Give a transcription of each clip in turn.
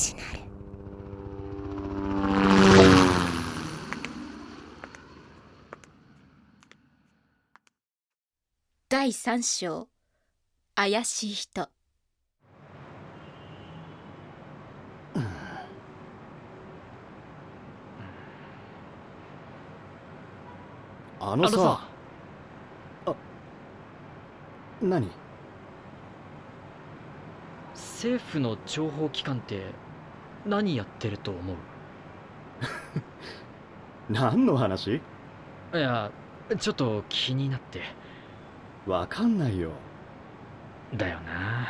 ジナル第三章。怪しい人。あのさ。あ何？政府の情報機関って何やってると思う？何の話？いやちょっと気になって。わかんないよ。だよな。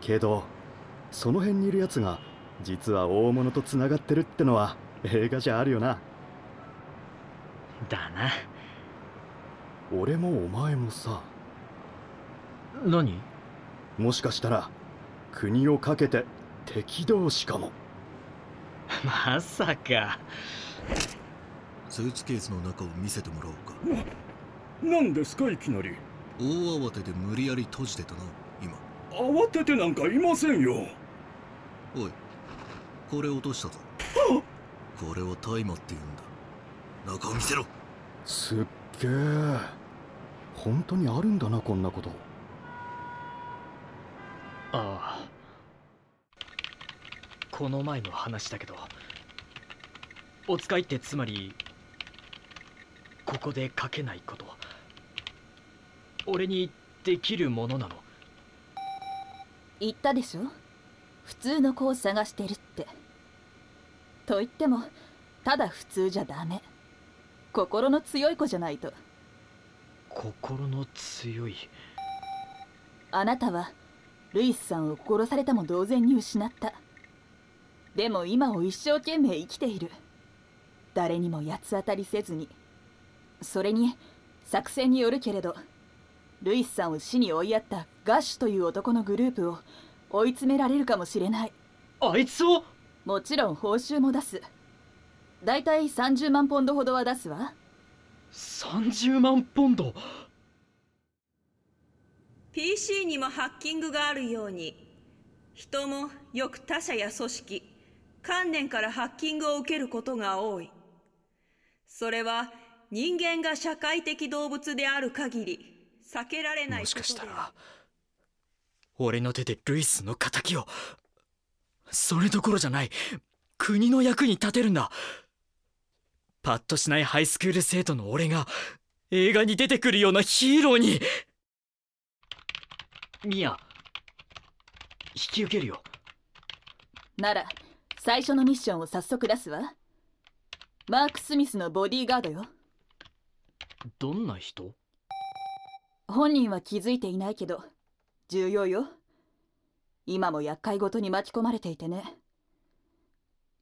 けどその辺にいるやつが実は大物とつながってるってのは映画じゃあるよな。だな。俺もお前もさ。何？もしかしたら国をかけて敵同士かも。まさか。スーツケースの中を見せてもらおうか。何ですかいきなり。大慌てで無理やり閉じてたな今。慌ててなんかいませんよ。おいこれ落としたぞ。これを大麻って言うんだ。中を見せろ。すっげえ本当にあるんだなこんなこと。ああこの前の話だけどお使いってつまりここで書けないこと。俺にできるものなの。言ったでしょ？普通の子を探してるって。と言ってもただ普通じゃダメ。心の強い子じゃないと。心の強い？あなたはルイスさんを殺されたも同然に失ったでも今を一生懸命生きている。誰にも八つ当たりせずに。それに作戦によるけれどルイスさんを死に追いやったガッシュという男のグループを追い詰められるかもしれない。あいつを？もちろん報酬も出す。だいたい30万ポンドほどは出すわ。30万ポンド？PC にもハッキングがあるように。人もよく他者や組織観念からハッキングを受けることが多い。それは人間が社会的動物である限り避けられないもしことでかしたら俺の手でルイスの仇をそれどころじゃない国の役に立てるんだ。パッとしないハイスクール生徒の俺が映画に出てくるようなヒーローに。ミヤ引き受けるよ。なら最初のミッションを早速出すわ。マーク・スミスのボディーガードよ。どんな人？本人は気づいていないけど重要よ。今も厄介ごとに巻き込まれていてね。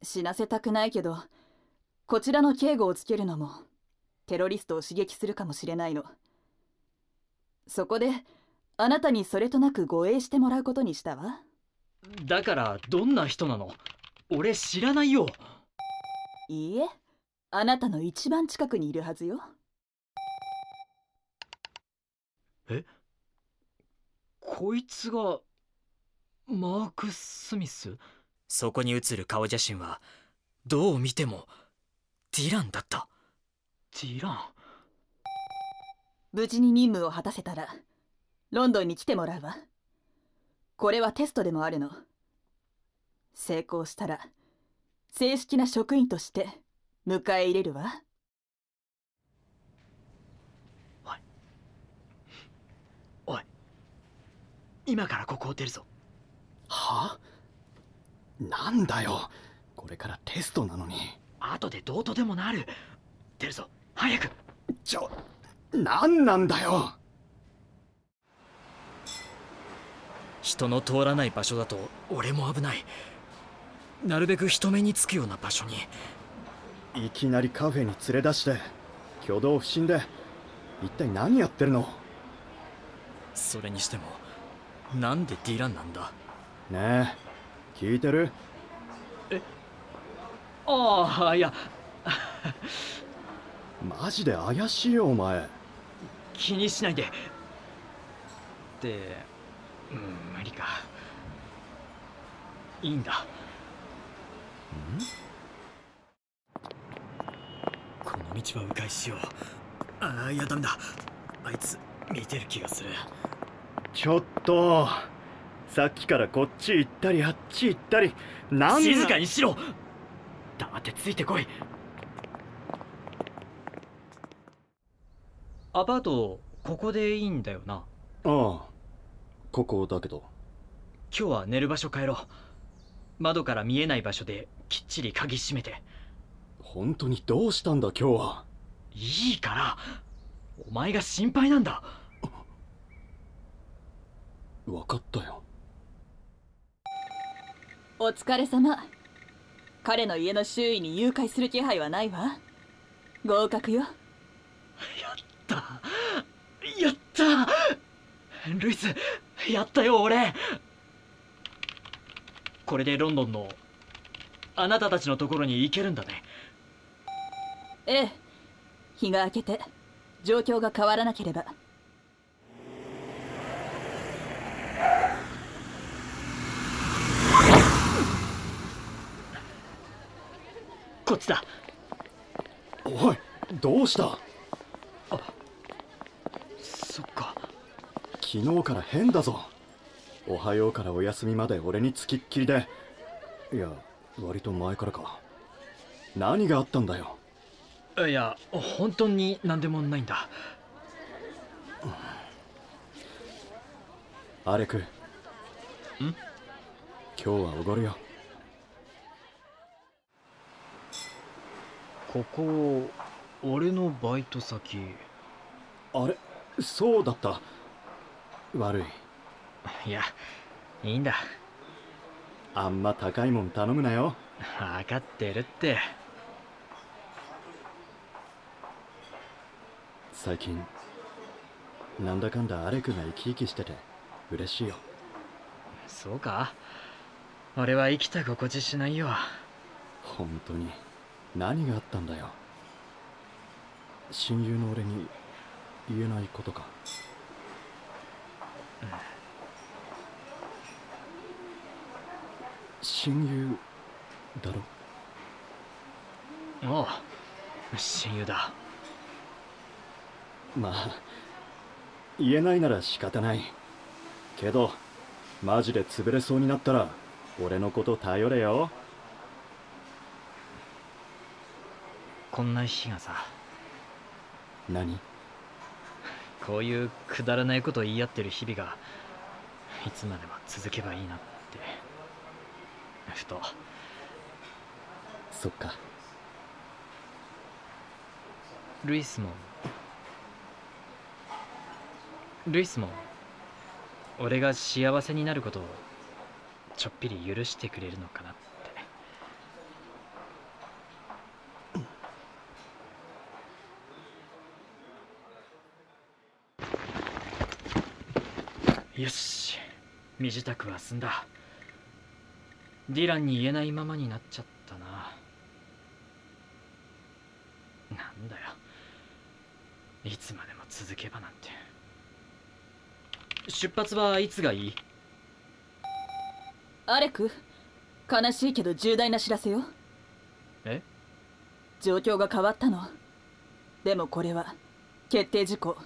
死なせたくないけどこちらの警護をつけるのもテロリストを刺激するかもしれないの。そこであなたにそれとなく護衛してもらうことにしたわ。だからどんな人なの？俺知らないよ。いいえあなたの一番近くにいるはずよ。こいつがマーク・スミス？そこに写る顔写真はどう見てもディランだった。ディラン？無事に任務を果たせたらロンドンに来てもらうわ。これはテストでもあるの成功したら正式な職員として迎え入れるわ。おい。今からここを出るぞ。はなんだよ。これからテストなのに。後でどうとでもなる。出るぞ。早く。ちょなんなんだよ。人の通らない場所だと俺も危ないなるべく人目につくような場所に。いきなりカフェに連れ出して挙動不審で一体何やってるの？それにしてもなんでディランなんだ？ねえ聞いてる？ああいや。マジで怪しいよお前。気にしないで。でうん無理か。いいんだこの道は迂回しよう。ああいやダメだ。あいつ見てる気がする。ちょっとさっきからこっち行ったりあっち行ったりなん静かにしろ。黙ってついてこい。アパートここでいいんだよな。ああここだけど。今日は寝る場所変えろ。窓から見えない場所できっちり鍵閉めて。本当にどうしたんだ今日は？いいからお前が心配なんだ。分かったよ。お疲れ様。彼の家の周囲に誘拐する気配はないわ。合格よ。やった。やった。ルイスやったよ俺。これでロンドンのあなたたちのところに行けるんだね。ええ。日が明けて状況が変わらなければ。こっちだ。おいどうした？そっか。昨日から変だぞ。おはようからお休みまで俺につきっきりで。いや割と前からか。何があったんだよ。いや本当に何でもないんだ。アレク。ん？今日はおごるよ。ここ俺のバイト先。あれ？そうだった。悪い。いやいいんだあんま高いもん頼むなよ。分かってるって。最近なんだかんだアレクが生き生きしてて嬉しいよ。そうか。俺は生きた心地しないよ。本当に何があったんだよ。親友の俺に言えないことか親友だろ？おう親友だ。まあ言えないなら仕方ない。けどマジで潰れそうになったら俺のこと頼れよ。こんな日がさ。何？こういうくだらないことを言い合ってる日々がいつまでも続けばいいなってふと。そっか。ルイスも。ルイスも俺が幸せになることをちょっぴり許してくれるのかなって。よし。身支度は済んだディランに言えないままになっちゃったな。なんだよ。いつまでも続けばなんて。出発はいつがいい？アレク悲しいけど重大な知らせよ。え？状況が変わったの。でもこれは決定事項